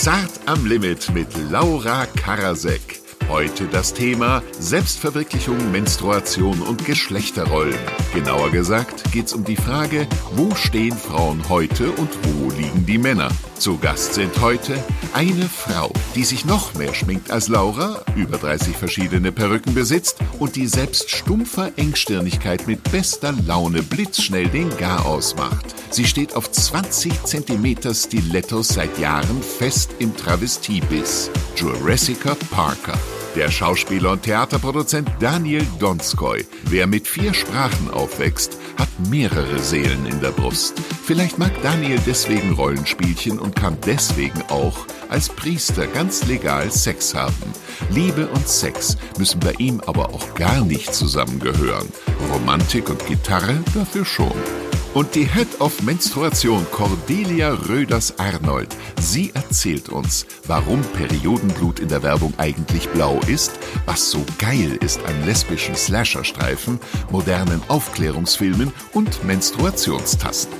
Zart am Limit mit Laura Karasek. Heute das Thema Selbstverwirklichung, Menstruation und Geschlechterrollen. Genauer gesagt geht es um die Frage, wo stehen Frauen heute und wo liegen die Männer? Zu Gast sind heute eine Frau, die sich noch mehr schminkt als Laura, über 30 verschiedene Perücken besitzt und die selbst stumpfer Engstirnigkeit mit bester Laune blitzschnell den Garaus macht. Sie steht auf 20 cm Stilettos seit Jahren fest im Travestiebiss. Jurassica Parker. Der Schauspieler und Theaterproduzent Daniel Donskoy. Wer mit vier Sprachen aufwächst, hat mehrere Seelen in der Brust. Vielleicht mag Daniel deswegen Rollenspielchen und kann deswegen auch als Priester ganz legal Sex haben. Liebe und Sex müssen bei ihm aber auch gar nicht zusammengehören. Romantik und Gitarre dafür schon. Und die Head of Menstruation Cordelia Röders-Arnold, sie erzählt uns, warum Periodenblut in der Werbung eigentlich blau ist, was so geil ist an lesbischen Slasherstreifen, modernen Aufklärungsfilmen und Menstruationstasten.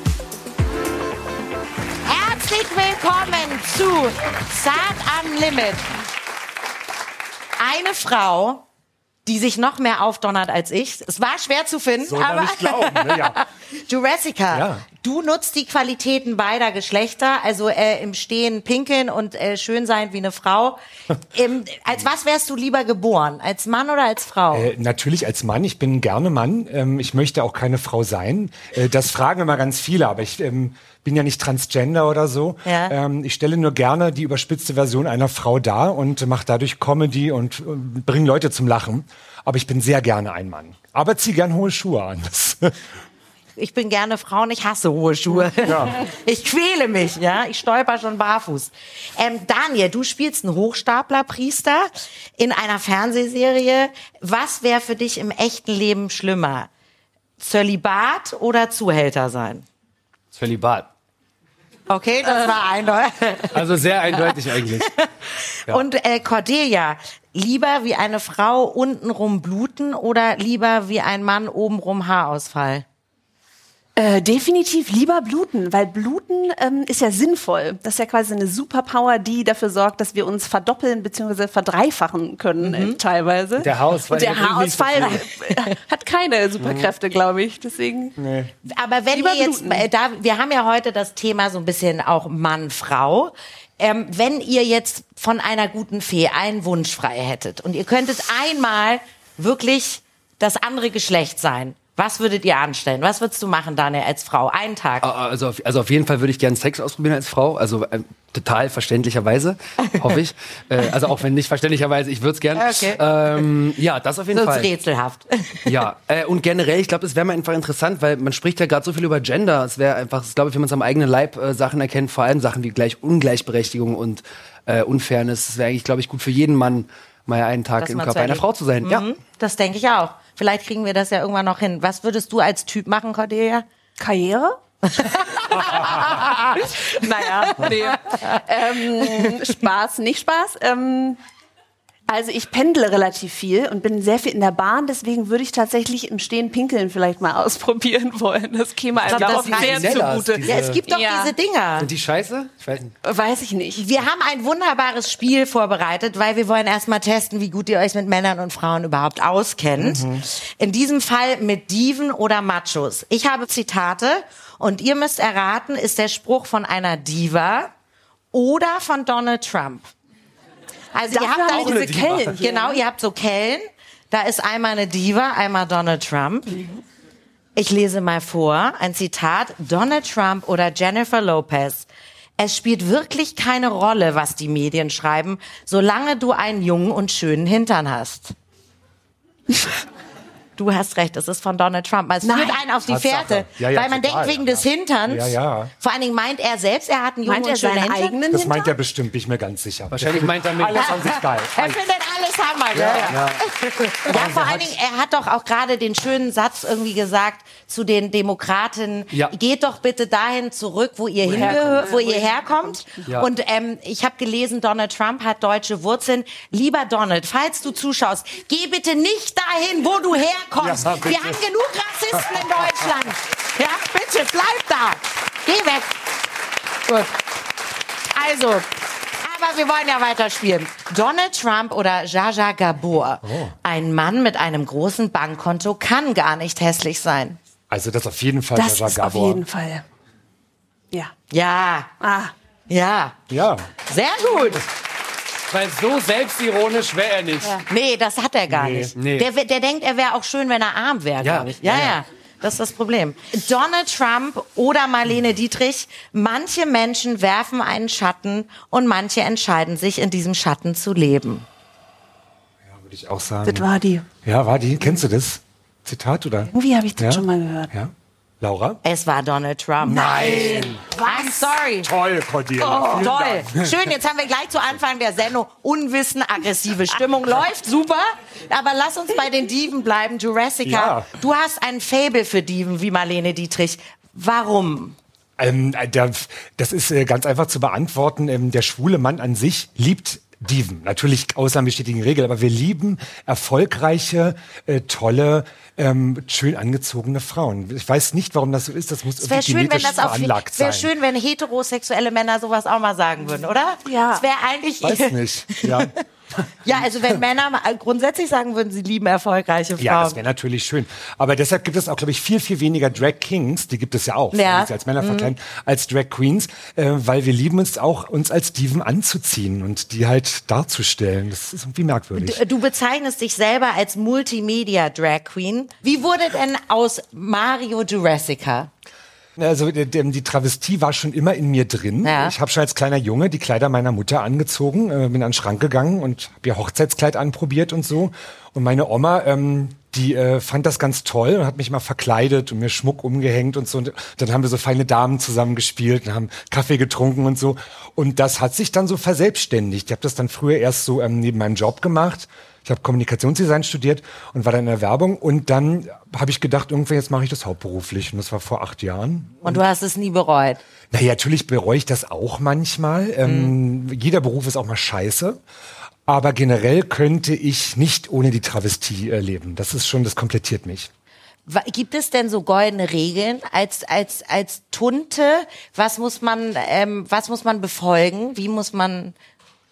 Herzlich willkommen zu Zart am Limit. Eine Frau, die sich noch mehr aufdonnert als ich. Es war schwer zu finden, Soll aber nicht glauben, ne? ja. Jurassica, Ja. Du nutzt die Qualitäten beider Geschlechter, also äh, im Stehen pinkeln und äh, schön sein wie eine Frau. ähm, als was wärst du lieber geboren? Als Mann oder als Frau? Äh, natürlich als Mann. Ich bin gerne Mann. Ähm, ich möchte auch keine Frau sein. Äh, das fragen immer ganz viele, aber ich ähm, bin ja nicht transgender oder so. Ja. Ähm, ich stelle nur gerne die überspitzte Version einer Frau dar und mache dadurch Comedy und, und bringe Leute zum Lachen. Aber ich bin sehr gerne ein Mann. Aber zieh gern hohe Schuhe an. Ich bin gerne Frau und ich hasse hohe Schuhe. Ich quäle mich, ja. Ich stolper schon barfuß. Ähm, Daniel, du spielst einen Hochstaplerpriester in einer Fernsehserie. Was wäre für dich im echten Leben schlimmer? Zölibat oder Zuhälter sein? Zölibat. Okay, das war eindeutig. Also sehr eindeutig eigentlich. Und äh, Cordelia, lieber wie eine Frau untenrum bluten oder lieber wie ein Mann obenrum Haarausfall? Äh, definitiv lieber bluten, weil bluten ähm, ist ja sinnvoll. Das ist ja quasi eine Superpower, die dafür sorgt, dass wir uns verdoppeln bzw. verdreifachen können äh, teilweise. Der Haarausfall Und der Haarausfall hat keine Superkräfte, glaube ich. Deswegen. Aber wenn Lieber ihr jetzt, äh, da, wir haben ja heute das Thema so ein bisschen auch Mann-Frau. Ähm, wenn ihr jetzt von einer guten Fee einen Wunsch frei hättet und ihr könntet einmal wirklich das andere Geschlecht sein, was würdet ihr anstellen? Was würdest du machen, Daniel, als Frau? Einen Tag. Also auf, also auf jeden Fall würde ich gerne Sex ausprobieren als Frau. Also ähm, total verständlicherweise, hoffe ich. äh, also auch wenn nicht verständlicherweise, ich würde es gerne. Okay. Ähm, ja, das auf jeden Sonst Fall. rätselhaft. Ja, äh, und generell, ich glaube, es wäre mal einfach interessant, weil man spricht ja gerade so viel über Gender. Es wäre einfach, ich glaube, wenn man es am eigenen Leib äh, Sachen erkennt, vor allem Sachen wie gleich Ungleichberechtigung und äh, Unfairness, es wäre eigentlich, glaube ich, gut für jeden Mann, mal einen Tag Das im Körper einer. Frau zu sein. Ja. Mhm, Das denke ich auch. Vielleicht kriegen wir das ja irgendwann noch hin. Was würdest du als Typ machen, Cordelia? Karriere? naja, nee. ähm, Spaß, nicht Spaß. Ähm, also ich pendle relativ viel und bin sehr viel in der Bahn, deswegen würde ich tatsächlich im Stehen pinkeln vielleicht mal ausprobieren wollen. Das käme das auch sehr zugute. Ja, es gibt doch Ja. diese Dinger. Sind die scheiße? Ich weiß nicht. Weiß ich nicht. Wir haben ein wunderbares Spiel vorbereitet, weil wir wollen erstmal testen, wie gut ihr euch mit Männern und Frauen überhaupt auskennt. In diesem Fall mit Diven oder Machos. Ich habe Zitate und ihr müsst erraten, ist der Spruch von einer Diva oder von Donald Trump. Also ihr habt wir diese Kellen. Genau, ihr habt so Kellen. Da ist einmal eine Diva, einmal Donald Trump. Ich lese mal vor, ein Zitat, Donald Trump oder Jennifer Lopez. Es spielt wirklich keine Rolle, was die Medien schreiben, solange du einen jungen und schönen Hintern hast. Du hast recht, es ist von Donald Trump. Es führt einen auf die Tatsache. Fährte, Ja, ja, weil man total, denkt wegen ja. des Hinterns. Ja, ja. Vor allen Dingen meint er selbst, er hat einen jungen Meint er und schönen seinen Hintern. eigenen das meint er bestimmt, bin ich mir ganz sicher. Wahrscheinlich meint er mit. Alles an sich geil. Er findet alles Hammer, gell? Ja, vor allen Dingen, er hat doch auch gerade den schönen Satz irgendwie gesagt zu den Demokraten, Ja. geht doch bitte dahin zurück, wo ihr hingehört, wo ihr herkommt. Ja. Und ähm, ich habe gelesen, Donald Trump hat deutsche Wurzeln. Lieber Donald, falls du zuschaust, geh bitte nicht dahin, wo du herkommst. Ja. Wir haben genug Rassisten in Deutschland. Ja, bitte, bleib da. Geh weg. Gut. Also, Aber wir wollen ja weiterspielen. Donald Trump oder Jaja Gabor. Ein Mann mit einem großen Bankkonto kann gar nicht hässlich sein. Also das auf jeden Fall Das Jaja ist auf Gabor. jeden Fall. Ja. Ja, Ah. ja. Ja. Sehr gut. Weil so selbstironisch wäre er nicht. Nee, das hat er gar Nee. nicht. Nee. Der, der denkt, er wäre auch schön, wenn er arm wäre, Ja. glaube ich. Ja, Ja, ja, ja. Das ist das Problem. Donald Trump oder Marlene Dietrich. Manche Menschen werfen einen Schatten und manche entscheiden sich, in diesem Schatten zu leben. Würde ich auch sagen. Das war die. Ja, war die. Kennst du das Zitat oder? Irgendwie habe ich das Ja? schon mal gehört. Ja. Laura? Es war Donald Trump. Nein. I'm sorry. Toll, Cordelia. Vielen Toll. Dank. Schön, jetzt haben wir gleich zu Anfang der Sendung Unwissen, aggressive Stimmung. Läuft super. Aber lass uns bei den Diven bleiben. Jurassica, Ja. du hast ein Fable für Diven wie Marlene Dietrich. Warum? Ähm, äh, das ist äh, ganz einfach zu beantworten. Ähm, der schwule Mann an sich liebt Diven. Natürlich Ausnahmen bestätigen Regel, aber wir lieben erfolgreiche, äh, tolle, ähm, schön angezogene Frauen. Ich weiß nicht, warum das so ist. Das muss Es irgendwie schön, wenn genetisch das veranlagt es wäre sein. schön, wenn heterosexuelle Männer sowas auch mal sagen würden, oder? Ja. Es wäre eigentlich Weiß nicht. Ja. Ja, also wenn Männer mal grundsätzlich sagen würden, sie lieben erfolgreiche Frauen. Ja, das wäre natürlich schön. Aber deshalb gibt es auch, glaube ich, viel, viel weniger Drag Kings, die gibt es ja auch, Ja. als Männer verkleiden, als Drag Queens, äh, weil wir lieben es auch, uns als Diven anzuziehen und die halt darzustellen. Das ist irgendwie merkwürdig. Du, du bezeichnest dich selber als Multimedia Drag Queen. Wie wurde denn aus Mario Jurassica? Also die, die Travestie war schon immer in mir drin. Ja. Ich habe schon als kleiner Junge die Kleider meiner Mutter angezogen, äh, bin an den Schrank gegangen und habe ihr Hochzeitskleid anprobiert und so. Und meine Oma, ähm, die äh, fand das ganz toll und hat mich mal verkleidet und mir Schmuck umgehängt und so. Und dann haben wir so feine Damen zusammen gespielt und haben Kaffee getrunken und so. Und das hat sich dann so verselbstständigt. Ich habe das dann früher erst so ähm, neben meinem Job gemacht. Ich habe Kommunikationsdesign studiert und war dann in der Werbung. Und dann habe ich gedacht, irgendwann jetzt mache ich das hauptberuflich. Und das war vor acht Jahren. Und du hast es nie bereut. Naja, natürlich bereue ich das auch manchmal. Ähm, jeder Beruf ist auch mal scheiße. Aber generell könnte ich nicht ohne die Travestie äh, leben. Das ist schon, das komplettiert mich. Gibt es denn so goldene Regeln als als als Tunte? Was muss man ähm, was muss man befolgen? Wie muss man?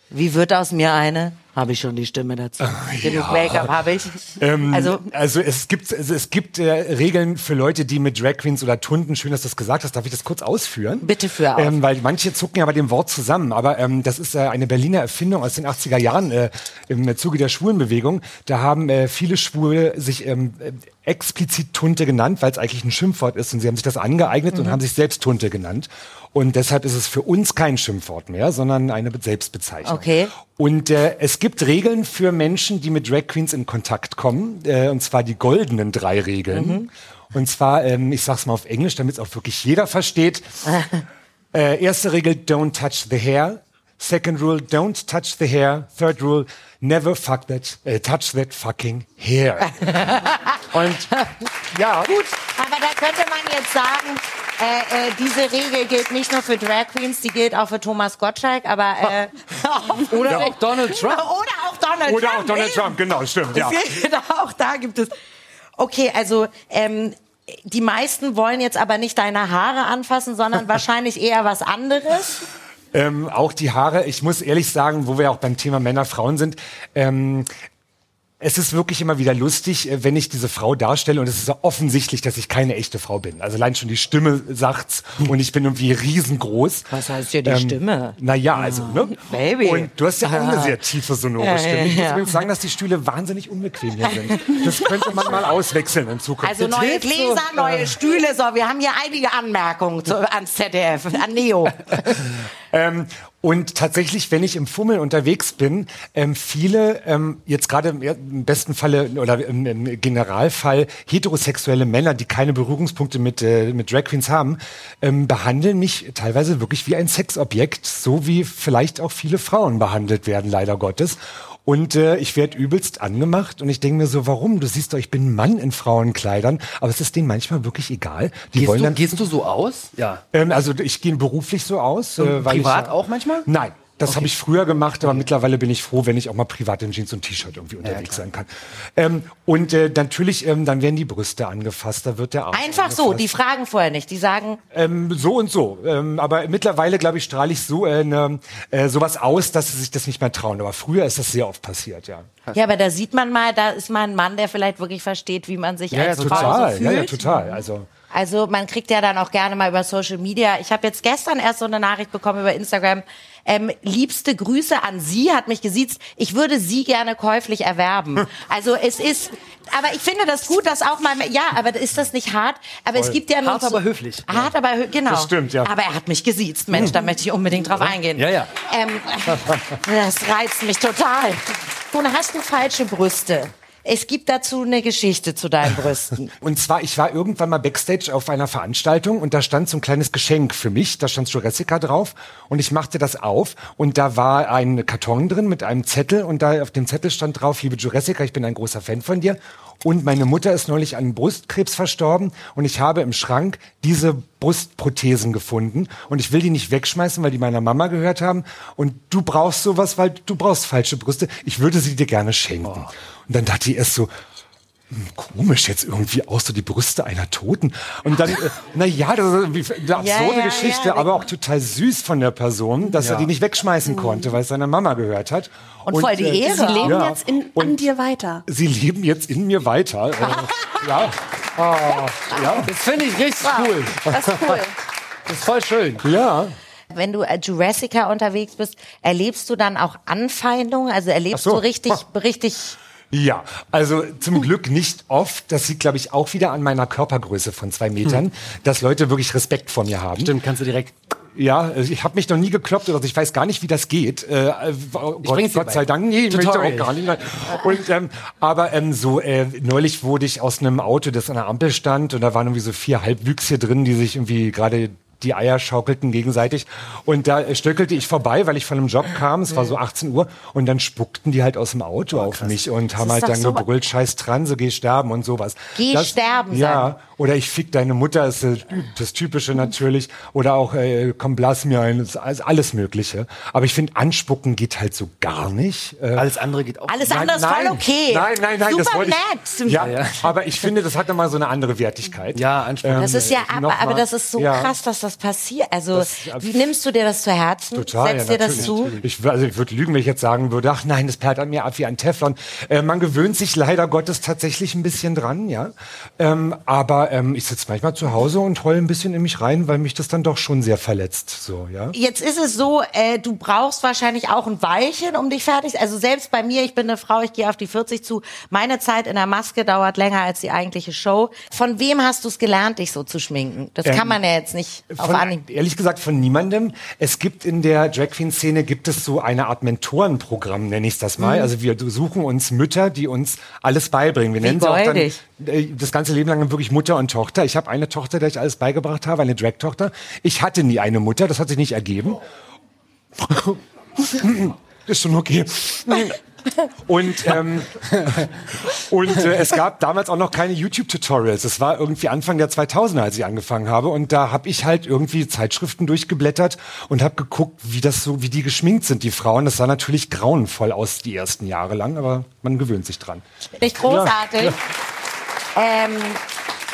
Wie wird aus mir eine? Habe ich schon die Stimme dazu? Genug Make-up habe ich. Ähm, also also es gibt, also es gibt äh, Regeln für Leute, die mit Drag Queens oder Tunden, schön, dass du das gesagt hast, darf ich das kurz ausführen? Bitte führ aus. Ähm, weil manche zucken ja bei dem Wort zusammen, aber ähm, das ist äh, eine Berliner Erfindung aus den 80er Jahren äh, im Zuge der Schwulenbewegung. Da haben äh, viele Schwule sich ähm, äh, explizit Tunte genannt, weil es eigentlich ein Schimpfwort ist und sie haben sich das angeeignet Mhm. und haben sich selbst Tunte genannt. Und deshalb ist es für uns kein Schimpfwort mehr, sondern eine Be- Selbstbezeichnung. Okay. Und äh, es gibt Regeln für Menschen, die mit Drag Queens in Kontakt kommen, äh, und zwar die goldenen drei Regeln. Und zwar, ähm, ich sag's mal auf Englisch, damit es auch wirklich jeder versteht. äh, erste Regel, don't touch the hair. Second rule, don't touch the hair. Third rule, never fuck that, äh, touch that fucking hair. und ja, gut. Aber da könnte jetzt sagen, äh, äh, diese Regel gilt nicht nur für Drag Queens, die gilt auch für Thomas Gottschalk, aber äh, Oder auch Donald Trump. oder auch Donald Oder Trump. auch Donald eben. Trump, genau, stimmt, ja. Genau, auch da gibt es. Okay, also ähm, die meisten wollen jetzt aber nicht deine Haare anfassen, sondern wahrscheinlich eher was anderes. Ähm, auch die Haare, ich muss ehrlich sagen, wo wir auch beim Thema Männer, Frauen sind, ähm, es ist wirklich immer wieder lustig, äh, wenn ich diese Frau darstelle und es ist so offensichtlich, dass ich keine echte Frau bin. Also allein schon die Stimme sagt's und ich bin irgendwie riesengroß. Was heißt hier die Stimme? Naja, also, ne? Baby. Und du hast ja auch eine sehr tiefe, sonore Ja, Stimme. Ich muss ja. übrigens sagen, dass die Stühle wahnsinnig unbequem hier sind. Das könnte man mal auswechseln in Zukunft. Also neue. Gläser, neue Stühle. So, wir haben hier einige Anmerkungen zu, ans ZDF, an Neo. Ähm, und tatsächlich, wenn ich im Fummel unterwegs bin, ähm, viele, ähm, jetzt gerade im, besten Falle oder im, im Generalfall heterosexuelle Männer, die keine Berührungspunkte mit, äh, mit Drag Queens haben, ähm, behandeln mich teilweise wirklich wie ein Sexobjekt, so wie vielleicht auch viele Frauen behandelt werden, leider Gottes. Und äh, ich werde übelst angemacht und ich denke mir so, warum? Du siehst doch, ich bin ein Mann in Frauenkleidern, aber es ist denen manchmal wirklich egal. Die Gehst wollen du, dann gehst du so aus? Ja. ähm, also ich gehe beruflich so aus. Und äh, weil privat ich, auch manchmal? Nein. Das habe ich früher gemacht, aber mittlerweile bin ich froh, wenn ich auch mal privat in Jeans und T-Shirt irgendwie unterwegs sein kann. Ähm, und äh, natürlich, ähm, dann werden die Brüste angefasst, da wird der Arsch Einfach so, angefasst. die fragen vorher nicht. Die sagen, Ähm, so und so. Ähm, aber mittlerweile, glaube ich, strahle ich so äh, ne, äh, sowas aus, dass sie sich das nicht mehr trauen. Aber früher ist das sehr oft passiert, ja. ja, aber da sieht man mal, da ist mal ein Mann, der vielleicht wirklich versteht, wie man sich Ja, ja, als Frau total. so Ja, fühlt. ja, total. Also Also man kriegt ja dann auch gerne mal über Social Media. Ich habe jetzt gestern erst so eine Nachricht bekommen über Instagram. Ähm, liebste Grüße an Sie, hat mich gesiezt. Ich würde Sie gerne käuflich erwerben. Also es ist, aber ich finde das gut, dass auch mal, ja, aber ist das nicht hart? Aber es gibt ja noch Hart, so, aber höflich. Hart, aber hö- genau. Das stimmt, ja. Aber er hat mich gesiezt, Mensch, da möchte ich unbedingt drauf eingehen. Ja, ja. Ähm, das reizt mich total. Nun hast du falsche Brüste. Es gibt dazu eine Geschichte zu deinen Brüsten. Und zwar, ich war irgendwann mal Backstage auf einer Veranstaltung und da stand so ein kleines Geschenk für mich. Da stand Jurassica drauf und ich machte das auf und da war ein Karton drin mit einem Zettel und da auf dem Zettel stand drauf, liebe Jurassica, ich bin ein großer Fan von dir. Und meine Mutter ist neulich an Brustkrebs verstorben und ich habe im Schrank diese Brustprothesen gefunden und ich will die nicht wegschmeißen, weil die meiner Mama gehört haben. Und du brauchst sowas, weil du brauchst falsche Brüste. Ich würde sie dir gerne schenken. Und dann dachte ich erst so, komisch jetzt irgendwie aus, so die Brüste einer Toten. Und dann, äh, na ja, das ist irgendwie eine absurde ja, Geschichte, ja. aber auch total süß von der Person, dass er die nicht wegschmeißen konnte, weil es seiner Mama gehört hat. Mhm. Und voll die äh, Ehre Sie leben Ja. jetzt in, an Und- dir weiter. Sie leben jetzt in mir weiter. Äh, ja. Ah, ja. Das finde ich richtig cool. Das ist cool. Das ist voll schön. Ja. Wenn du als Jurassica unterwegs bist, erlebst du dann auch Anfeindungen? Also erlebst so. du richtig, richtig, Ja, also zum Glück nicht oft. Das liegt, glaube ich, auch wieder an meiner Körpergröße von zwei Metern, dass Leute wirklich Respekt vor mir haben. Stimmt, kannst du direkt. Ja, also ich habe mich noch nie gekloppt oder so. Ich weiß gar nicht, wie das geht. Äh, oh Gott, Gott sei Dank. Nee, ich möchte auch gar nicht. Und, ähm, aber ähm, so äh, neulich wurde ich aus einem Auto, das an der Ampel stand, und da waren irgendwie so vier Halbwüchse drin, die sich irgendwie gerade die Eier schaukelten gegenseitig. Und da stöckelte ich vorbei, weil ich von einem Job kam. Es war so 18 Uhr. Und dann spuckten die halt aus dem Auto auf mich und haben halt dann so- gebrüllt, scheiß Transe, geh sterben und sowas. Geh sterben, Ja, sagen. oder ich fick deine Mutter, ist äh, das Typische natürlich. Oder auch, äh, komm, blass mir ein, ist alles- Mögliche. Aber ich finde, anspucken geht halt so gar nicht. Äh, Alles andere geht auch. alles andere ist voll okay. Nein, nein, nein, das Super wollte ich. nett. Ja, aber ich finde, das hat nochmal so eine andere Wertigkeit. Ja, anspucken. Das ist ja, äh, aber, aber das ist so ja. krass, dass das passiert. Also, Das- wie nimmst du dir das zu Herzen? Total, Setzt ja, dir das zu? Ich, also ich würde lügen, wenn ich jetzt sagen würde, ach nein, das perlt an mir ab wie ein Teflon. Äh, man gewöhnt sich leider Gottes tatsächlich ein bisschen dran, ja. Ähm, aber ähm, ich sitze manchmal zu Hause und heule ein bisschen in mich rein, weil mich das dann doch schon sehr verletzt. So, ja. Jetzt ist es so, äh, du brauchst wahrscheinlich auch ein Weilchen, um dich fertig. Also selbst bei mir, ich bin eine Frau, ich gehe auf die 40 zu. Meine Zeit in der Maske dauert länger als die eigentliche Show. Von wem hast du es gelernt, dich so zu schminken? Das kann man ja jetzt nicht Von, Anhieb. ehrlich gesagt von niemandem. Es gibt in der Drag Queen Szene gibt es so eine Art Mentorenprogramm, nenne ich das Mhm. mal. Also wir suchen uns Mütter, die uns alles beibringen. Wir nennen sie auch dann äh, das ganze Leben lang wirklich Mutter und Tochter. Ich habe eine Tochter, der ich alles beigebracht habe, eine Drag-Tochter. Ich hatte nie eine Mutter, das hat sich nicht ergeben. Ist schon okay. Und, ähm, und äh, es gab damals auch noch keine YouTube-Tutorials. Es war irgendwie Anfang der 2000er, als ich angefangen habe. Und da habe ich halt irgendwie Zeitschriften durchgeblättert und habe geguckt, wie das so, wie die geschminkt sind, die Frauen. Das sah natürlich grauenvoll aus die ersten Jahre lang, aber man gewöhnt sich dran. Nicht großartig. Ähm,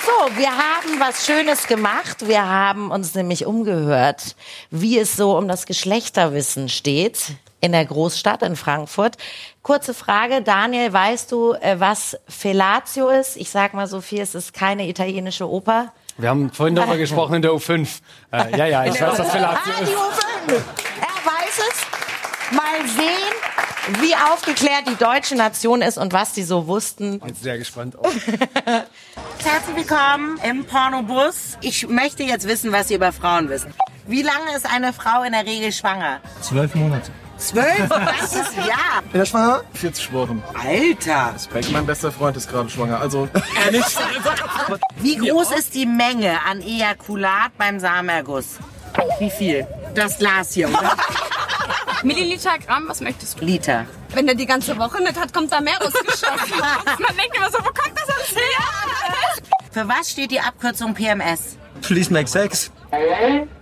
so, wir haben was Schönes gemacht. Wir haben uns nämlich umgehört, wie es so um das Geschlechterwissen steht in der Großstadt in Frankfurt. Kurze Frage, Daniel, weißt du, äh, was Fellatio ist? Ich sag mal so viel, es ist keine italienische Oper. Wir haben vorhin darüber gesprochen in der U5. Äh, ja, ja, ich weiß, was Fellatio Ah, die ist. U5. Er weiß es. Mal sehen, wie aufgeklärt die deutsche Nation ist und was die so wussten. Bin sehr gespannt. Herzlich willkommen im Pornobus. Ich möchte jetzt wissen, was Sie über Frauen wissen. Wie lange ist eine Frau in der Regel schwanger? Zwölf Monate. Zwölf ganzes Jahr. Er schwanger? 40 Wochen. Alter. Beck, mein bester Freund ist gerade schwanger. Also, Wie groß ist die Menge an Ejakulat beim Samenerguss? Wie viel? Das Glas hier, oder? Milliliter, Gramm, was möchtest du? Liter. Wenn der die ganze Woche nicht hat, kommt da mehr rausgeschossen. Man denkt immer so, wo kommt das alles her? Für was steht die Abkürzung PMS? Please make sex.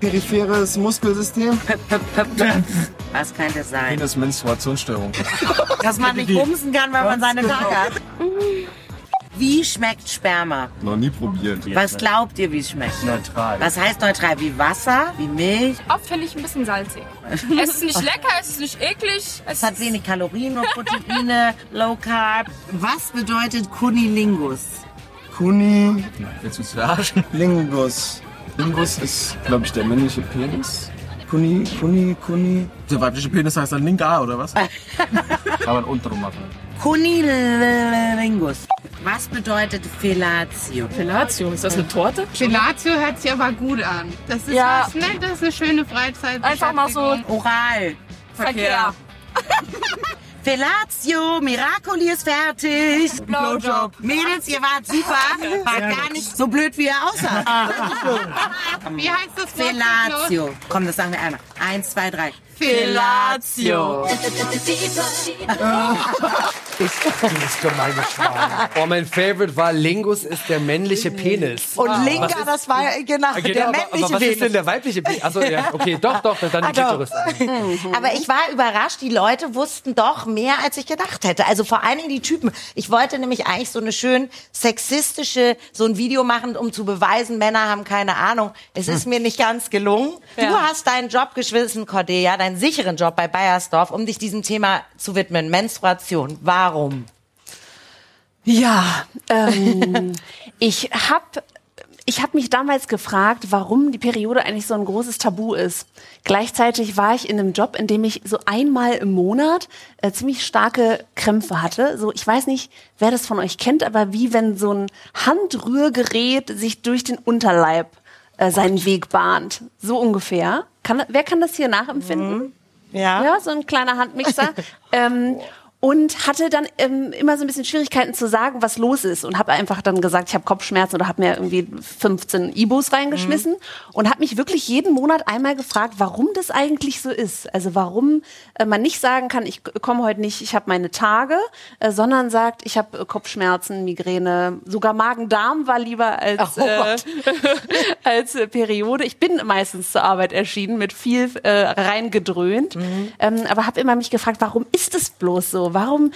Peripheres Muskelsystem. Was könnte es sein? Penis Menstruationsstörung. Dass man nicht bumsen kann, wenn man seine Tage hat. Wie schmeckt Sperma? Noch nie probiert. Was glaubt ihr, wie es schmeckt? Neutral. Was heißt neutral? Wie Wasser? Wie Milch? Oft finde ich ein bisschen salzig. Es ist nicht lecker, es ist nicht eklig. Es Es hat wenig Kalorien und Proteine, Low Carb. Was bedeutet Kunilingus? Kuni. Willst du uns verarschen? Lingus. Lingus ist, glaube ich, der männliche Penis. Kuni, Kuni, Kuni. Der weibliche Penis heißt dann Linga, oder was? Kann man untenrum machen. Kunilingus. Was bedeutet Fellatio? Fellatio, ist das eine Torte? Gelatio hört sich aber gut an. Das ist Ja. was Nettes, eine schöne Freizeit. Einfach mal so Oral. Verkehr. Fellatio, Miracoli ist fertig. Blowjob. Mädels, ihr wart super. War gar nicht so blöd, wie ihr aussah. Wie heißt das Wort? Fellatio. Komm, das sagen wir einmal. Eins, zwei, drei. Fellatio. Dieses gemeine Schwein. Oh, mein Favorite war Lingus ist der männliche Penis. Und Linka, Was ist- das war genau, Ah, der aber, männliche aber was ist denn Penis. der weibliche Penis? Achso, ja, okay, doch, doch, dann die doch. Klitoris. Aber ich war überrascht, die Leute wussten doch mehr, als ich gedacht hätte. Also vor allen Dingen die Typen. Ich wollte nämlich eigentlich so eine schön sexistische, so ein Video machen, um zu beweisen, Männer haben keine Ahnung. Es ist mir nicht ganz gelungen. Du Ja. hast deinen Job geschwissen, Cordelia, deinen sicheren Job bei Bayersdorf, um dich diesem Thema zu widmen. Menstruation. Warum? Ja, ähm, ich habe ich hab mich damals gefragt, warum die Periode eigentlich so ein großes Tabu ist. Gleichzeitig war ich in einem Job, in dem ich so einmal im Monat äh, ziemlich starke Krämpfe hatte. So, ich weiß nicht, wer das von euch kennt, aber wie wenn so ein Handrührgerät sich durch den Unterleib äh, seinen Weg bahnt. So ungefähr. Kann, wer kann das hier nachempfinden? Ja. Ja, so ein kleiner Handmixer. ähm, und hatte dann ähm, immer so ein bisschen Schwierigkeiten zu sagen, was los ist. Und habe einfach dann gesagt, ich habe Kopfschmerzen oder habe mir irgendwie 15 Ibos reingeschmissen. Und habe mich wirklich jeden Monat einmal gefragt, warum das eigentlich so ist. Also warum äh, man nicht sagen kann, ich komme heute nicht, ich habe meine Tage, äh, sondern sagt, ich habe äh, Kopfschmerzen, Migräne, sogar Magen-Darm war lieber als, Oh äh, als äh, Periode. Ich bin meistens zur Arbeit erschienen mit viel äh, reingedröhnt, ähm, aber habe immer mich gefragt, warum ist es bloß so? Warum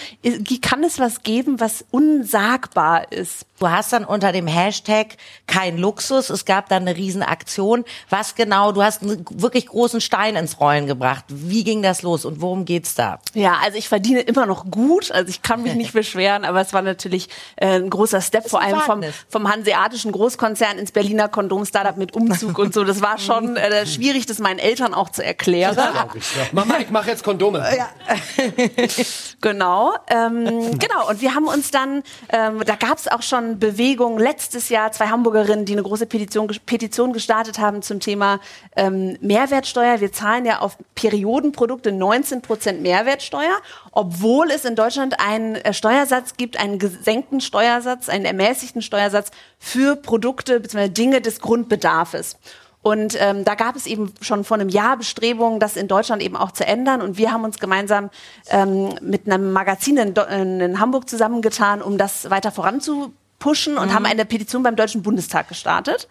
kann es was geben, was unsagbar ist? Du hast dann unter dem Hashtag kein Luxus, es gab dann eine Riesenaktion. Was genau, du hast einen wirklich großen Stein ins Rollen gebracht. Wie ging das los und worum geht's da? Ja, also ich verdiene immer noch gut, also ich kann mich nicht beschweren, aber es war natürlich äh, ein großer Step, vor allem vom, vom hanseatischen Großkonzern ins Berliner Kondom-Startup mit Umzug und so. Das war schon äh, schwierig, das meinen Eltern auch zu erklären. Mama, ich mache jetzt Kondome. Genau, ähm, genau. Und wir haben uns dann, ähm, da gab es auch schon Bewegungen letztes Jahr, zwei Hamburgerinnen, die eine große Petition, Petition gestartet haben zum Thema ähm, Mehrwertsteuer. Wir zahlen ja auf Periodenprodukte 19 Prozent Mehrwertsteuer, obwohl es in Deutschland einen äh, Steuersatz gibt, einen gesenkten Steuersatz, einen ermäßigten Steuersatz für Produkte bzw. Dinge des Grundbedarfes. Und ähm, da gab es eben schon vor einem Jahr Bestrebungen, das in Deutschland eben auch zu ändern. Und wir haben uns gemeinsam ähm, mit einem Magazin in, in Hamburg zusammengetan, um das weiter voranzupushen und haben eine Petition beim Deutschen Bundestag gestartet.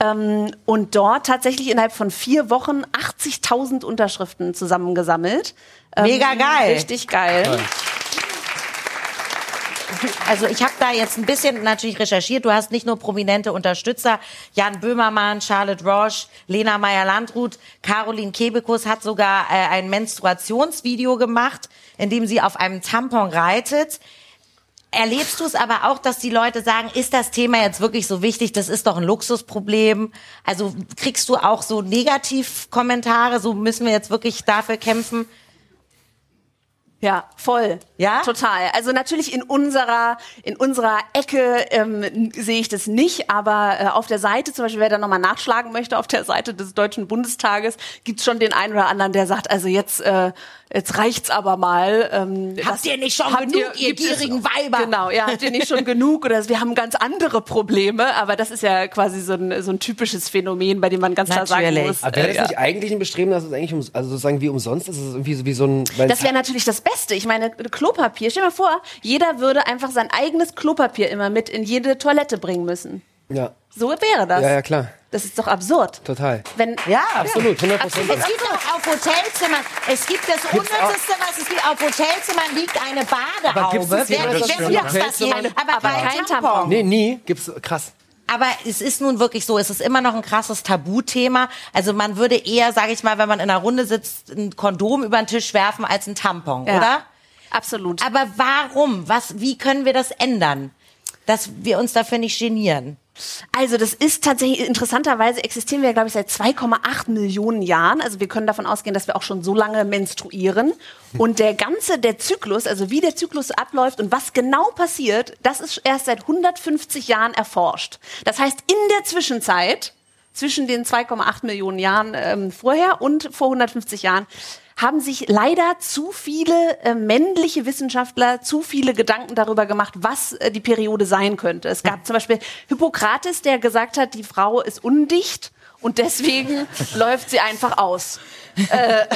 Ähm, und dort tatsächlich innerhalb von vier Wochen 80.000 Unterschriften zusammengesammelt. Ähm, Mega geil. Richtig geil. Also ich habe da jetzt ein bisschen natürlich recherchiert. Du hast nicht nur prominente Unterstützer. Jan Böhmermann, Charlotte Roche, Lena Meyer-Landrut, Caroline Kebekus hat sogar äh, ein Menstruationsvideo gemacht, in dem sie auf einem Tampon reitet. Erlebst du es aber auch, dass die Leute sagen, ist das Thema jetzt wirklich so wichtig? Das ist doch ein Luxusproblem. Also kriegst du auch so Negativkommentare, so müssen wir jetzt wirklich dafür kämpfen? Ja, voll. Ja? Total. Also natürlich in unserer, in unserer Ecke ähm, sehe ich das nicht, aber äh, auf der Seite, zum Beispiel, wer da nochmal nachschlagen möchte, auf der Seite des Deutschen Bundestages, gibt's schon den einen oder anderen, der sagt, also jetzt, äh, jetzt reicht's aber mal. Ähm, Habt das- ihr nicht schon habt genug, ihr es- gierigen Weiber? Genau, ja, habt ihr nicht schon genug oder wir haben ganz andere Probleme, aber das ist ja quasi so ein, so ein typisches Phänomen, bei dem man ganz klar sagen Natürlich. muss. Aber wäre äh, das nicht eigentlich ein Bestreben, dass es eigentlich um, also sozusagen wie umsonst ist? Es ist irgendwie so wie so ein. weil Das wäre natürlich das Beste. Ich meine, Klopapier. Stell dir mal vor, jeder würde einfach sein eigenes Klopapier immer mit in jede Toilette bringen müssen. Ja. So wäre das. Ja, ja, klar. Das ist doch absurd. Total. Wenn, Ja, Absolut, 100 Prozent. Es gibt auch auf Hotelzimmern, es gibt das Unnützeste, was es gibt. Auf Hotelzimmern liegt eine Aber gibt's Badehaube. Wer, Das wer nutzt das hier? Aber, Aber kein kein Tampon. Tampon. Nee, nie. Gibt's krass. Aber es ist nun wirklich so, es ist immer noch ein krasses Tabuthema. Also man würde eher, sage ich mal, wenn man in einer Runde sitzt, ein Kondom über den Tisch werfen als ein Tampon, Ja. oder? Absolut. Aber warum? Was, wie können wir das ändern? Dass wir uns dafür nicht genieren. Also das ist tatsächlich, interessanterweise existieren wir, glaube ich, seit 2,8 Millionen Jahren. Also wir können davon ausgehen, dass wir auch schon so lange menstruieren. Und der ganze, der Zyklus, also wie der Zyklus abläuft und was genau passiert, das ist erst seit 150 Jahren erforscht. Das heißt, in der Zwischenzeit, zwischen den 2,8 Millionen Jahren ähm, vorher und vor 150 Jahren, haben sich leider zu viele äh, männliche Wissenschaftler zu viele Gedanken darüber gemacht, was äh, die Periode sein könnte. Es gab zum Beispiel Hippokrates, der gesagt hat, die Frau ist undicht und deswegen läuft sie einfach aus. Äh,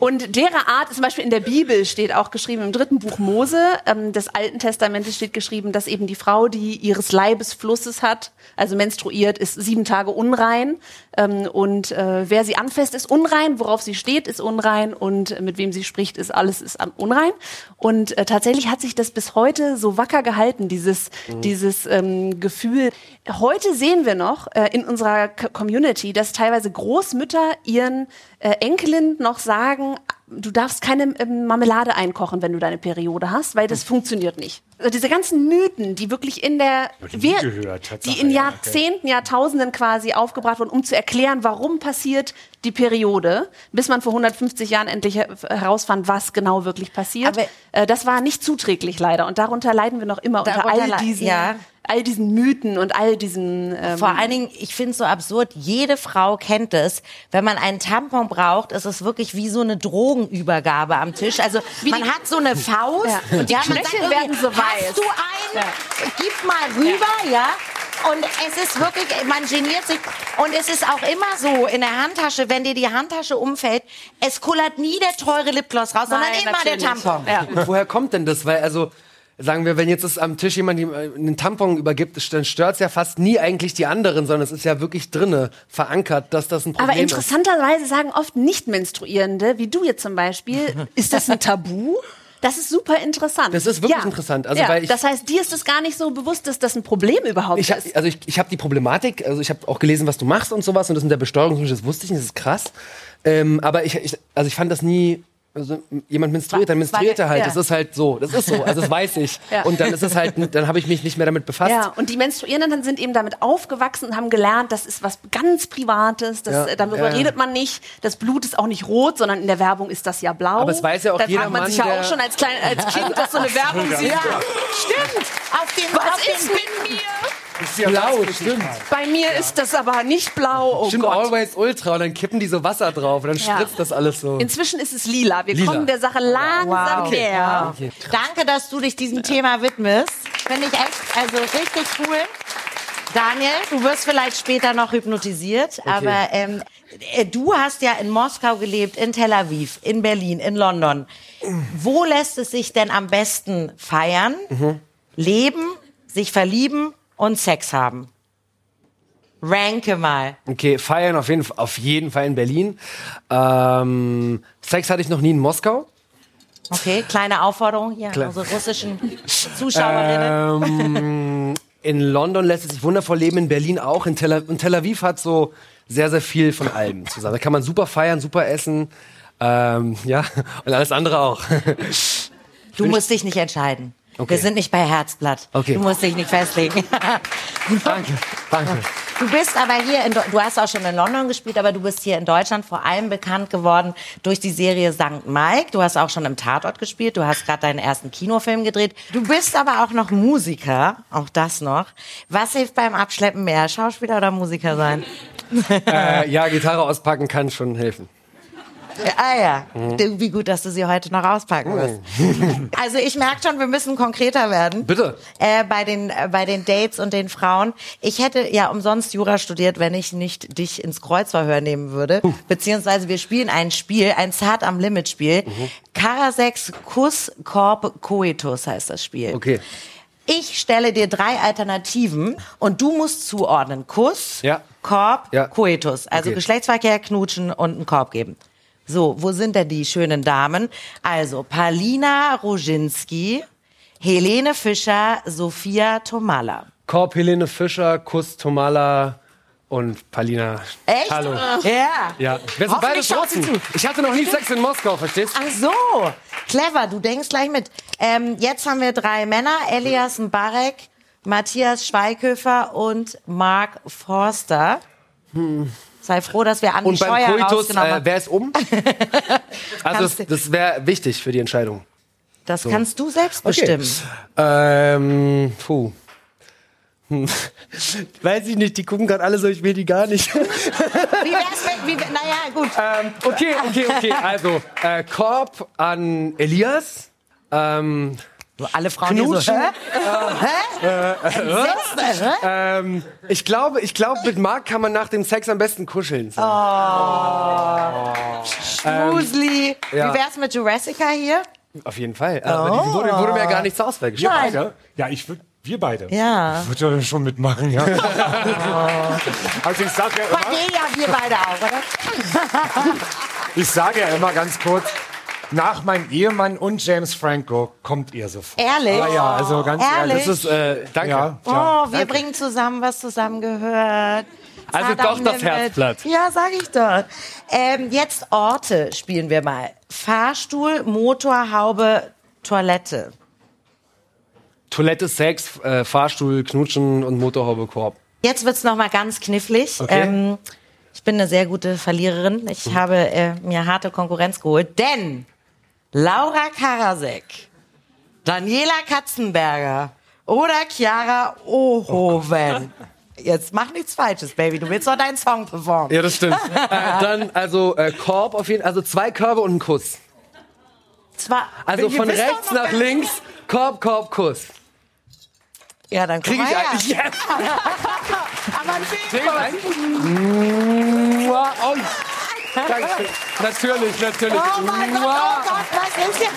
und derer Art, zum Beispiel in der Bibel steht auch geschrieben, im dritten Buch Mose ähm, des Alten Testamentes steht geschrieben, dass eben die Frau, die ihres Leibes Flusses hat, also menstruiert, ist sieben Tage unrein. Ähm, und äh, wer sie anfasst, ist unrein, worauf sie steht, ist unrein und mit wem sie spricht, ist alles ist unrein. Und äh, tatsächlich hat sich das bis heute so wacker gehalten, dieses, dieses ähm, Gefühl. Heute sehen wir noch äh, in unserer Community, dass teilweise Großmütter ihren äh, Enkelinnen noch sagen, du darfst keine ähm, Marmelade einkochen, wenn du deine Periode hast, weil das funktioniert nicht. Also diese ganzen Mythen, die wirklich in der, wir- gehört, die in ja, Jahrzehnten, Jahrtausenden quasi aufgebracht wurden, um zu erklären, warum passiert die Periode, bis man vor 150 Jahren endlich her- herausfand, was genau wirklich passiert. Aber- äh, das war nicht zuträglich leider und darunter leiden wir noch immer unter all diesen, ja. All diesen Mythen und all diesen ähm, Vor allen Dingen, ich finde es so absurd, jede Frau kennt es. Wenn man einen Tampon braucht, ist es wirklich wie so eine Drogenübergabe am Tisch. Also man die- hat so eine Faust. Ja. Und die man Knöchel sagt werden so weiß. Hast du einen? Gib mal rüber, ja. Und es ist wirklich, man geniert sich. Und es ist auch immer so in der Handtasche, wenn dir die Handtasche umfällt, es kullert nie der teure Lipgloss raus, sondern Nein, immer der. Tampon. Ja. Und woher kommt denn das? Weil, also, sagen wir, wenn jetzt es am Tisch jemand äh, einen Tampon übergibt, dann stört es ja fast nie eigentlich die anderen, sondern es ist ja wirklich drinne verankert, dass das ein Problem Aber interessanterweise sagen oft Nicht-Menstruierende, wie du jetzt zum Beispiel, ist das ein Tabu? Das ist super interessant. Das ist wirklich interessant. Also, ja, weil ich- das heißt, dir ist es gar nicht so bewusst, dass das ein Problem überhaupt Ich ist. also ich, ich habe die Problematik, also ich habe auch gelesen, was du machst und sowas und das mit der Besteuerung, das wusste ich nicht, das ist krass. Ähm, aber ich, ich, also ich fand das nie, also jemand menstruiert, dann menstruiert er halt. ja. Das ist halt so, das ist so, also das weiß ich. Ja. Und dann ist es halt, dann habe ich mich nicht mehr damit befasst. Ja, und die Menstruierenden sind eben damit aufgewachsen und haben gelernt, das ist was ganz Privates, das, Ja, äh, darüber redet man nicht. Das Blut ist auch nicht rot, sondern in der Werbung ist das ja blau. Aber es weiß ja auch da jeder fragt man Mann, sich ja auch schon als, klein, als Kind, dass so eine Werbung sieht. Ja, stimmt. Auf den, Was auf ist mit mir? Blau, stimmt. Bei mir ist das aber nicht blau. Oh Stimmt, Gott. Always Ultra und dann kippen die so Wasser drauf und dann Ja. spritzt das alles so. Inzwischen ist es lila. Wir Lila. kommen der Sache langsam Wow. näher. Danke, dass du dich diesem Thema widmest. Finde ich echt, also richtig cool. Daniel, du wirst vielleicht später noch hypnotisiert, aber ähm, äh, du hast ja in Moskau gelebt, in Tel Aviv, in Berlin, in London. Wo lässt es sich denn am besten feiern, leben, sich verlieben und Sex haben? Ranke mal. Okay, feiern auf jeden, auf jeden Fall in Berlin. Ähm, Sex hatte ich noch nie in Moskau. Okay, kleine Aufforderung hier an unsere russischen Zuschauerinnen. Ähm, in London lässt es sich wundervoll leben, in Berlin auch. In Tel, Aviv, und Tel Aviv hat so sehr, sehr viel von allem zusammen. Da kann man super feiern, super essen. Ähm, ja, und alles andere auch. Du musst dich nicht entscheiden. Okay. Wir sind nicht bei Herzblatt. Okay. Du musst dich nicht festlegen. danke, danke. Du bist aber hier, in, du hast auch schon in London gespielt, aber du bist hier in Deutschland vor allem bekannt geworden durch die Serie St. Mike. Du hast auch schon im Tatort gespielt, du hast gerade deinen ersten Kinofilm gedreht. Du bist aber auch noch Musiker, auch das noch. Was hilft beim Abschleppen mehr, Schauspieler oder Musiker sein? Äh, ja, Gitarre auspacken kann schon helfen. Ah ja, Du, wie gut, dass du sie heute noch auspacken wirst. Also ich merke schon, wir müssen konkreter werden. Bitte. Äh, bei den äh, bei den Dates und den Frauen. Ich hätte ja umsonst Jura studiert, wenn ich nicht dich ins Kreuzverhör nehmen würde. Beziehungsweise wir spielen ein Spiel, ein Zart am Limit Spiel. Karasex Kuss Korb Coitus heißt das Spiel. Okay. Ich stelle dir drei Alternativen und du musst zuordnen. Kuss, Ja. Korb, Ja. Koitus. Also Okay. Geschlechtsverkehr, knutschen und einen Korb geben. So, wo sind denn die schönen Damen? Also, Palina Roginski, Helene Fischer, Sophia Tomala. Korb, Helene Fischer, Kuss, Tomala und Palina. Echt? Hallo. Ja. Ja, wir sind Russen. zu. Ich hatte noch nie Sex in Moskau, verstehst du? Ach so, clever, du denkst gleich mit. Ähm, jetzt haben wir drei Männer, Elias Mbarek, Matthias Schweighöfer und Mark Forster. Sei froh, dass wir Andi Und beim Scheuer Koitus, äh, wer ist um? also das, das wäre wichtig für die Entscheidung. Das kannst du selbst bestimmen. Ähm, puh. Hm. Weiß ich nicht, die gucken gerade alle so, ich will die gar nicht. Wie wär's mit, wie, naja, gut. ähm, okay, okay, okay. Also, äh, Korb an Elias. Ähm, Du, alle Frauen hier so, Knutschen. hä? hä? Entsetzt, hä? ähm, ich glaube, ich glaube, mit Marc kann man nach dem Sex am besten kuscheln. So. Schmusli. ja. Wie wär's mit Jurassica hier? Auf jeden Fall. Aber die wurde, wurde mir ja gar nicht zur Auswahl gestellt. Nein. Ja, ja ich würde, wir beide. Ja. Ich würde ja schon mitmachen, ja. also ich sage ja, immer, Cornelia, wir beide auch, oder? ich sage ja immer ganz kurz, nach meinem Ehemann und James Franco kommt ihr sofort. Ehrlich? Ja, ja, also ganz Ehrlich? ehrlich. Das ist, äh, danke. Ja, ja. Oh, wir bringen zusammen, was zusammengehört. Also Zart doch das. Herzblatt. Ja, sag ich doch. Ähm, jetzt Orte spielen wir mal. Fahrstuhl, Motorhaube, Toilette. Toilette, Sex, äh, Fahrstuhl, Knutschen und Motorhaube, Korb. Jetzt wird's noch mal ganz knifflig. Okay. Ähm, ich bin eine sehr gute Verliererin. Ich habe äh, mir harte Konkurrenz geholt, denn Laura Karasek, Daniela Katzenberger oder Chiara Ohoven. Jetzt mach nichts Falsches, Baby. Du willst doch deinen Song performen. Ja, das stimmt. äh, dann also äh, Korb auf jeden Fall, also zwei Körbe und ein Kuss. Zwar, Also von rechts nach links, Korb, Korb, Kuss. Ja, dann Kriege mal ich her. Yes! Aber ein Krieg? Mua, oh. Dankeschön. Natürlich, natürlich. Oh mein Gott, oh Gott, was ist hier?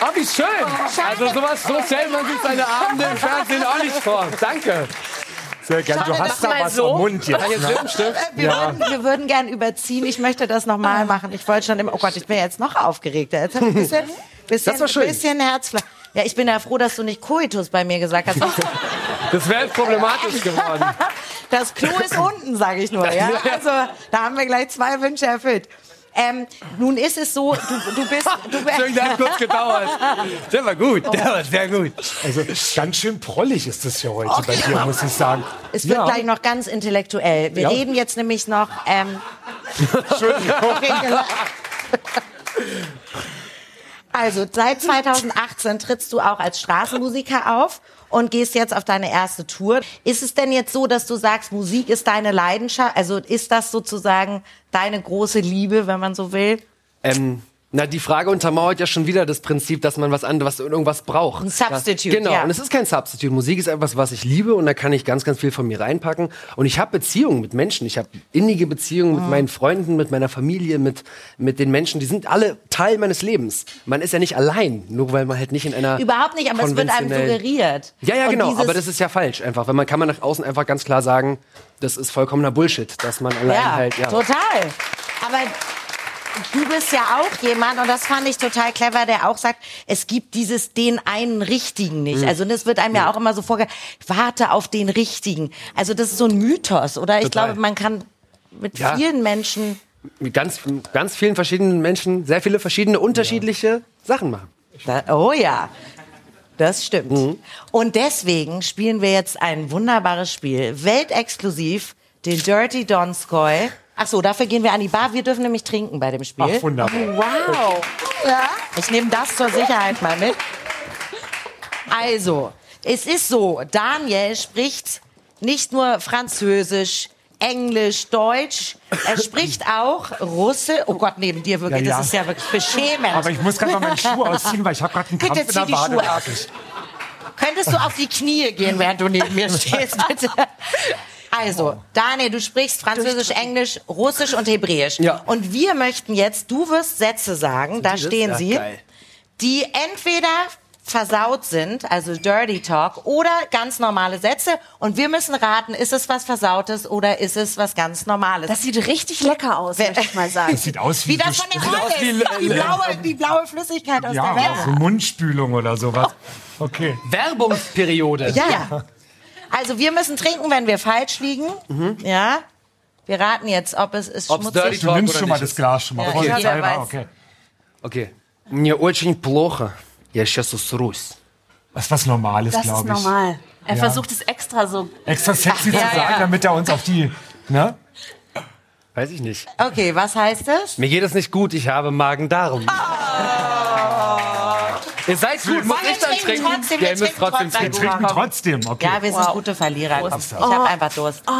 Oh, wie schön. Also sowas, so stellt man sich seine Abende im Fernsehen auch nicht vor. Danke. Sehr gern. Du hast da mal was so- am Mund jetzt. Ne? Wir, würden, wir würden gern überziehen. Ich möchte das nochmal machen. Ich wollte schon immer, oh Gott, ich bin jetzt noch aufgeregter. Jetzt ich ein bisschen, bisschen, Das war schön. bisschen Herzfleisch. Ja, ich bin ja froh, dass du nicht Koitus bei mir gesagt hast. Das wäre jetzt problematisch geworden. Das Klo ist unten, sage ich nur. Ja? Also da haben wir gleich zwei Wünsche erfüllt. Ähm, nun ist es so, du, du bist, du Entschuldigung, der hat kurz gedauert. Der war gut, der war sehr gut. Also ganz schön prollig ist das ja heute bei dir, muss ich sagen. Es wird ja. gleich noch ganz intellektuell. Wir Ja. reden jetzt nämlich noch. Ähm, also seit 2018 trittst du auch als Straßenmusiker auf und gehst jetzt auf deine erste Tour. Ist es denn jetzt so, dass du sagst, Musik ist deine Leidenschaft? Also ist das sozusagen deine große Liebe, wenn man so will? Ähm, na, die Frage untermauert ja schon wieder das Prinzip, dass man was anderes, was irgendwas braucht. Ein Substitute, Genau, ja. und es ist kein Substitute. Musik ist etwas, was ich liebe und da kann ich ganz, ganz viel von mir reinpacken. Und ich habe Beziehungen mit Menschen. Ich habe innige Beziehungen Mhm. mit meinen Freunden, mit meiner Familie, mit, mit den Menschen. Die sind alle Teil meines Lebens. Man ist ja nicht allein, nur weil man halt nicht in einer Überhaupt nicht, aber es wird einem suggeriert. Ja, ja, Und genau, aber das ist ja falsch einfach. Weil man kann man nach außen einfach ganz klar sagen, das ist vollkommener Bullshit, dass man allein ja, halt, ja. total. Aber du bist ja auch jemand, und das fand ich total clever, der auch sagt, es gibt dieses den einen Richtigen nicht. Mhm. Also das wird einem ja auch immer so vorge, warte auf den Richtigen. Also das ist so ein Mythos, oder? Ich Total. glaube, man kann mit Ja. vielen Menschen Mit ganz, ganz vielen verschiedenen Menschen sehr viele verschiedene, unterschiedliche Sachen machen. Da, oh ja, das stimmt. Mhm. Und deswegen spielen wir jetzt ein wunderbares Spiel, weltexklusiv, den Dirty Donskoy. Ach so, dafür gehen wir an die Bar. Wir dürfen nämlich trinken bei dem Spiel. Ach, wunderbar. Wow. Ja. Ich nehme das zur Sicherheit mal mit. Also, es ist so, Daniel spricht nicht nur Französisch, Englisch, Deutsch, er spricht auch Russe. Oh Gott, neben dir wirklich, Ja, ja. das ist ja wirklich beschämend. Aber ich muss gerade mal meinen Schuh ausziehen, weil ich habe gerade einen Bitte Krampf in zieh der ich. Könntest du auf die Knie gehen, während du neben mir stehst, bitte? Also, Daniel, du sprichst Französisch, Englisch, Russisch und Hebräisch. Ja. Und wir möchten jetzt, du wirst Sätze sagen, da stehen Ja, sie, geil. die entweder versaut sind, also Dirty Talk, oder ganz normale Sätze. Und wir müssen raten, ist es was Versautes oder ist es was ganz Normales? Das sieht richtig lecker aus, möchte ich mal sagen. Das sieht aus wie, wie das von der ist. Die blaue, die blaue Flüssigkeit aus ja, der Welt. so Mundspülung oder sowas. Okay. Werbungsperiode. Ja. Also wir müssen trinken, wenn wir falsch liegen. Ja. Wir raten jetzt, ob es ist Ob's schmutzig. dirty Du talk nimmst oder schon mal nicht das ist. Glas schon mal Ja, vor ja, sich wer selber. weiß. Okay. Okay. Мне очень плохо. Я сейчас усрусь. Das ist was Normales, Das ist glaube ich. normal. Er Ja. versucht es extra so. Extra sexy zu ja, sagen, ja. damit er uns auf die. Ne? Weiß ich nicht. Okay, was heißt es? Mir geht es nicht gut, ich habe Magen-Darm. Ihr seid gut, muss ich dann trinken? Trotzdem, wir müsst trotzdem Wir trinken trotzdem, trotzdem, okay. Ja, wir sind wow. gute Verlierer. Komm. Ich hab oh. einfach Durst. Oh.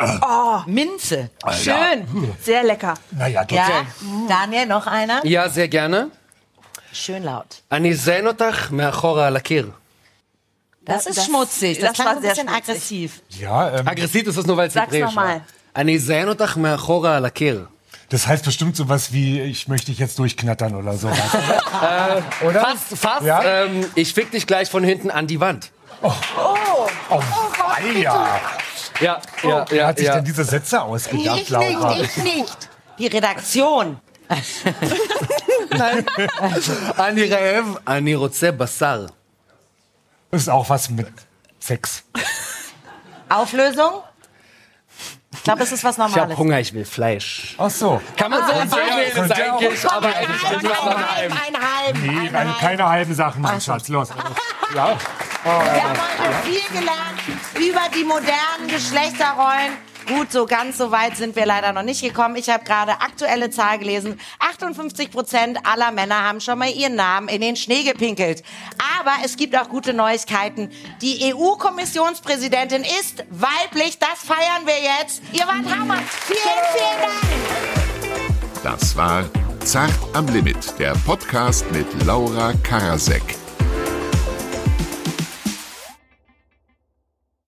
oh. Ah. Minze. Ah, Schön. Hm. Sehr lecker. Naja, trotzdem. Ja. Daniel, noch einer? Ja, sehr gerne. Schön laut. Das, das ist schmutzig. Das, das klang war ein bisschen schmutzig. aggressiv. Ja, ähm, aggressiv ist das nur, weil es hebräisch war. Sag's nochmal. Das heißt bestimmt sowas wie, ich möchte dich jetzt durchknattern oder sowas. äh, oder? Fast, fast. Ja? Ähm, ich fick dich gleich von hinten an die Wand. Oh, oh, oh, oh ja. Ja, oh, ja, Wer hat sich ja. denn diese Sätze ausgedacht, ich Laura? Nicht, ich nicht. Die Redaktion. Nein. Ani Reev, Ani Rotze Basar. Ist auch was mit Sex. Auflösung? Ich glaube, es ist was Ich hab Normales. Hunger, ich will Fleisch. Ach so. Kann man so Ah, so ja, sehen, könnte ist eigentlich, aber Ein, ein, ein, noch ein, ein. Nee, ein keine, halb. keine halben Sachen, mein Schatz. Los. Ja. Wir haben heute viel gelernt über die modernen Geschlechterrollen. Gut, so ganz so weit sind wir leider noch nicht gekommen. Ich habe gerade aktuelle Zahl gelesen. 58 Prozent aller Männer haben schon mal ihren Namen in den Schnee gepinkelt. Aber es gibt auch gute Neuigkeiten. Die EU-Kommissionspräsidentin ist weiblich. Das feiern wir jetzt. Ihr wart Hammer. Vielen, vielen Dank. Das war Zart am Limit, der Podcast mit Laura Karasek.